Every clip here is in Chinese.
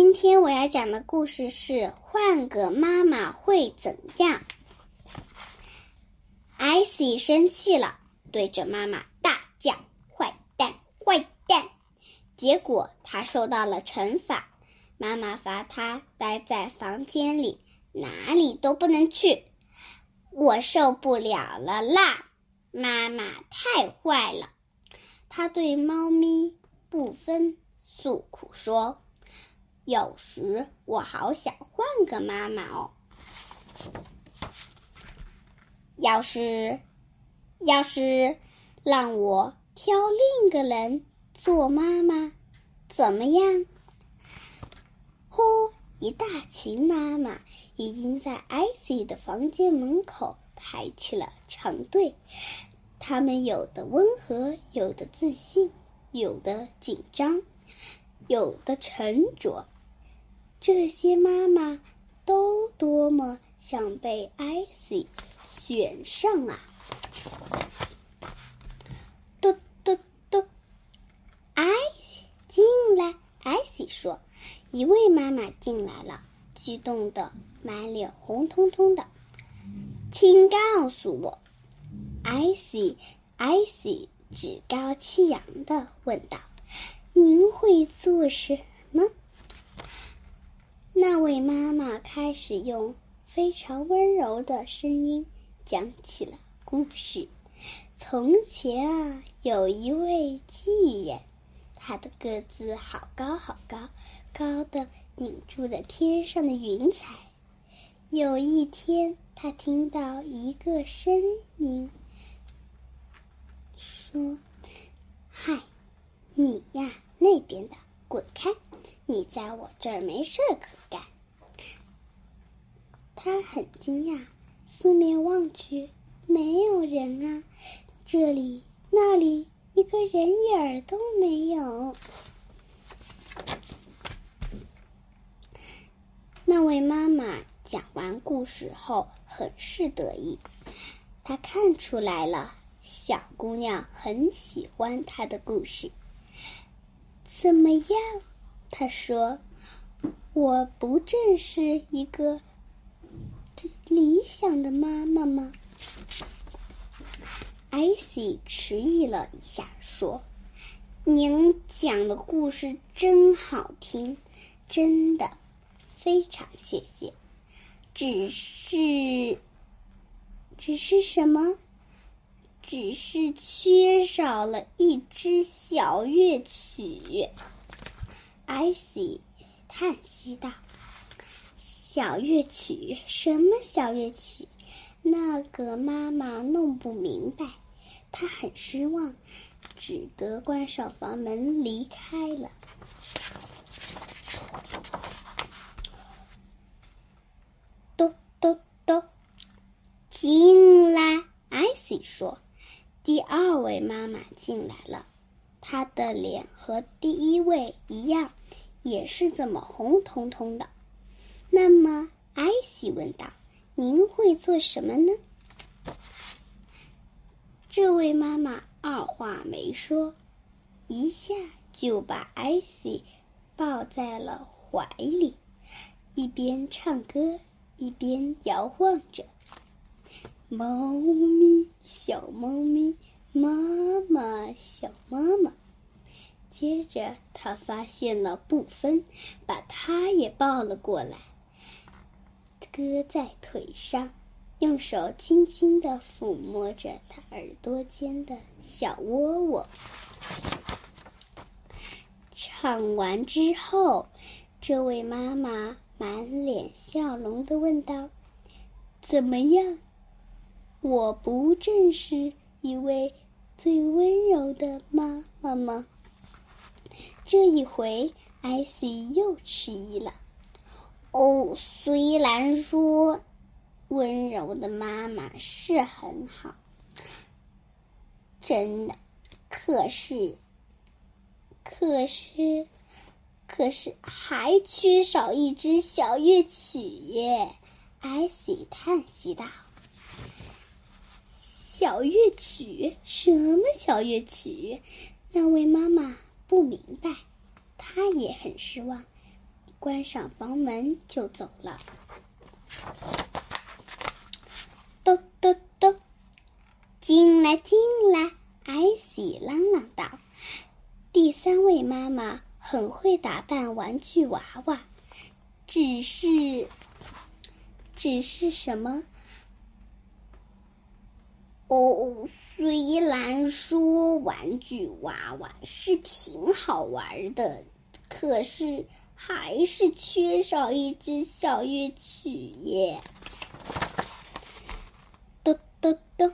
今天我要讲的故事是《换个妈妈会怎样》。艾希生气了，对着妈妈大叫：“坏蛋，坏蛋！”结果他受到了惩罚，妈妈罚他待在房间里，哪里都不能去。我受不了了啦！妈妈太坏了，他对猫咪不分诉苦说。有时我好想换个妈妈哦。要是，要是让我挑另一个人做妈妈，怎么样？呼！一大群妈妈已经在艾希的房间门口排起了长队。他们有的温和，有的自信，有的紧张，有的沉着。这些妈妈都多么想被艾希选上啊！嘟嘟嘟，艾希进来。艾希说：“一位妈妈进来了，激动的满脸红彤彤的，请告诉我。”艾希，艾希趾高气扬的问道：“您会做什？”那位妈妈开始用非常温柔的声音讲起了故事。从前啊，有一位巨人，他的个子好高好高，高的顶住了天上的云彩。有一天，他听到一个声音说：“嗨，你呀，那边的，滚开！”你在我这儿没事可干。他很惊讶，四面望去，没有人啊，这里那里一个人影儿都没有。那位妈妈讲完故事后很是得意，她看出来了，小姑娘很喜欢她的故事。怎么样？他说：“我不正是一个理想的妈妈吗？”艾希迟疑了一下，说：“您讲的故事真好听，真的，非常谢谢。只是，只是什么？只是缺少了一支小乐曲。”艾希叹息道：“小乐曲？什么小乐曲？”那个妈妈弄不明白，她很失望，只得关上房门离开了。咚咚咚，进来！艾希说：“第二位妈妈进来了。”她的脸和第一位一样，也是这么红彤彤的。那么，艾希问道：“您会做什么呢？”这位妈妈二话没说，一下就把艾希抱在了怀里，一边唱歌一边摇晃着：“猫咪，小猫咪。”妈妈，小妈妈。接着，他发现了布芬，把他也抱了过来，搁在腿上，用手轻轻的抚摸着他耳朵间的小窝窝。唱完之后，这位妈妈满脸笑容的问道：“怎么样？我不正是？”一位最温柔的妈妈吗？这一回，艾希又迟疑了。哦，虽然说温柔的妈妈是很好，真的，可是，可是，可是还缺少一支小乐曲耶！艾希叹息道。小乐曲？什么小乐曲？那位妈妈不明白，他也很失望，关上房门就走了。咚咚咚，进来进来！艾希嚷嚷道：“第三位妈妈很会打扮玩具娃娃，只是，只是什么？哦，虽然说玩具娃娃是挺好玩的，可是还是缺少一支小乐曲耶。”咚咚咚，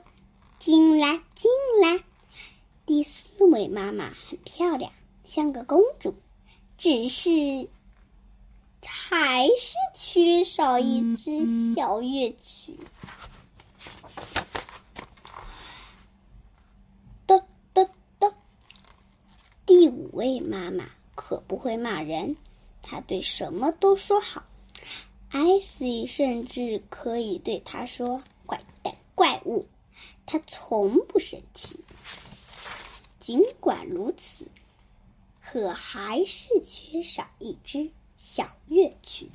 进来进来！第四位妈妈很漂亮，像个公主，只是还是缺少一支小乐曲咚咚！第五位妈妈可不会骂人，她对什么都说好。艾希甚至可以对她说：“怪蛋怪物！”她从不生气。尽管如此，可还是缺少一支小乐曲。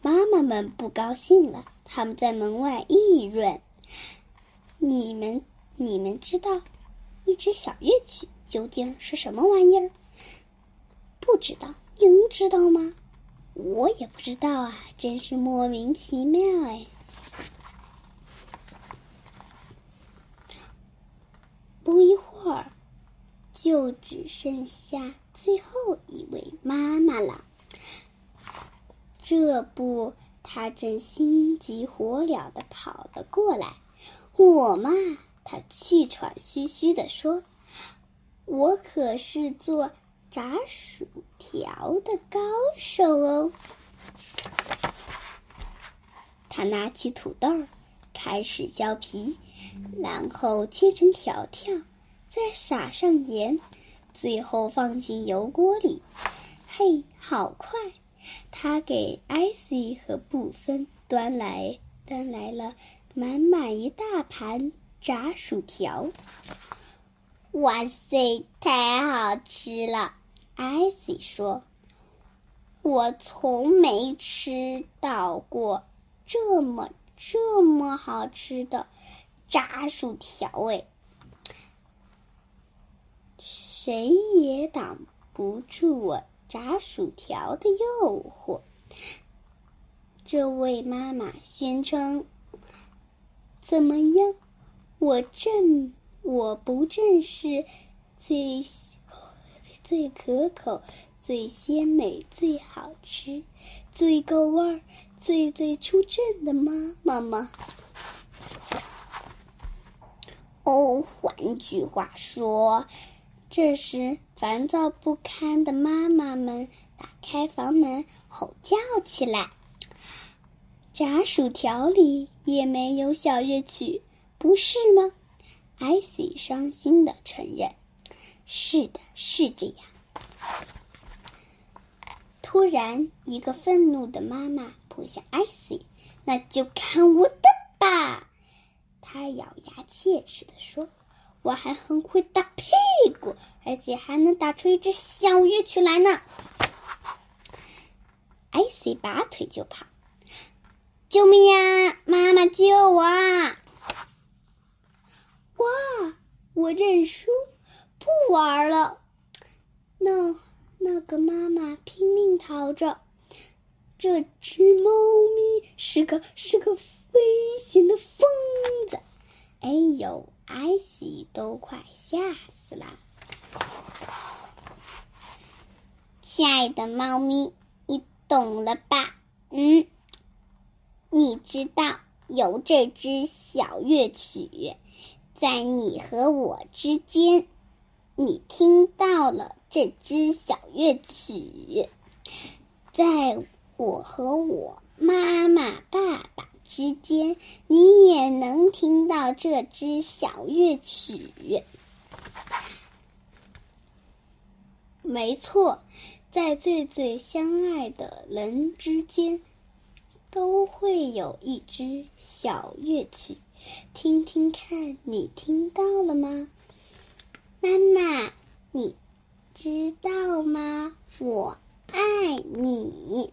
妈妈们不高兴了，他们在门外议论：“你们，你们知道一支小乐曲究竟是什么玩意儿？不知道？您知道吗？我也不知道啊，真是莫名其妙哎。”不一会儿，就只剩下最后一位妈妈了。这不，她正心急火燎的跑了过来。我嘛，他气喘吁吁的说：“我可是做炸薯条的高手哦。”他拿起土豆，开始削皮。然后切成条条，再撒上盐，最后放进油锅里。嘿，好快！他给艾希和布芬端来端来了满满一大盘炸薯条。哇塞，太好吃了！艾希说：“我从没吃到过这么这么好吃的。”炸薯条哎，谁也挡不住我炸薯条的诱惑。这位妈妈宣称：“怎么样？我正我不正是最最可口、最鲜美、最好吃、最够味儿、最最出阵的妈妈吗？”哦，换句话说，这时烦躁不堪的妈妈们打开房门，吼叫起来。炸薯条里也没有小乐曲，不是吗？艾希伤心的承认：“是的，是这样。”突然，一个愤怒的妈妈扑向艾希：“那就看我的吧！”他咬牙切齿地说：“我还很会打屁股，而且还能打出一支小乐曲来呢。”艾希拔腿就跑：“救命呀！妈妈救我啊！”哇！我认输，不玩了。那那个妈妈拼命逃着。这只猫咪是个是个。危险的疯子！哎呦，艾希都快吓死了。亲爱的猫咪，你懂了吧？嗯，你知道有这支小乐曲，在你和我之间，你听到了这支小乐曲，在我和我妈妈、爸爸。之间，你也能听到这支小乐曲。没错，在最最相爱的人之间，都会有一支小乐曲。听听看，你听到了吗？妈妈，你知道吗？我爱你。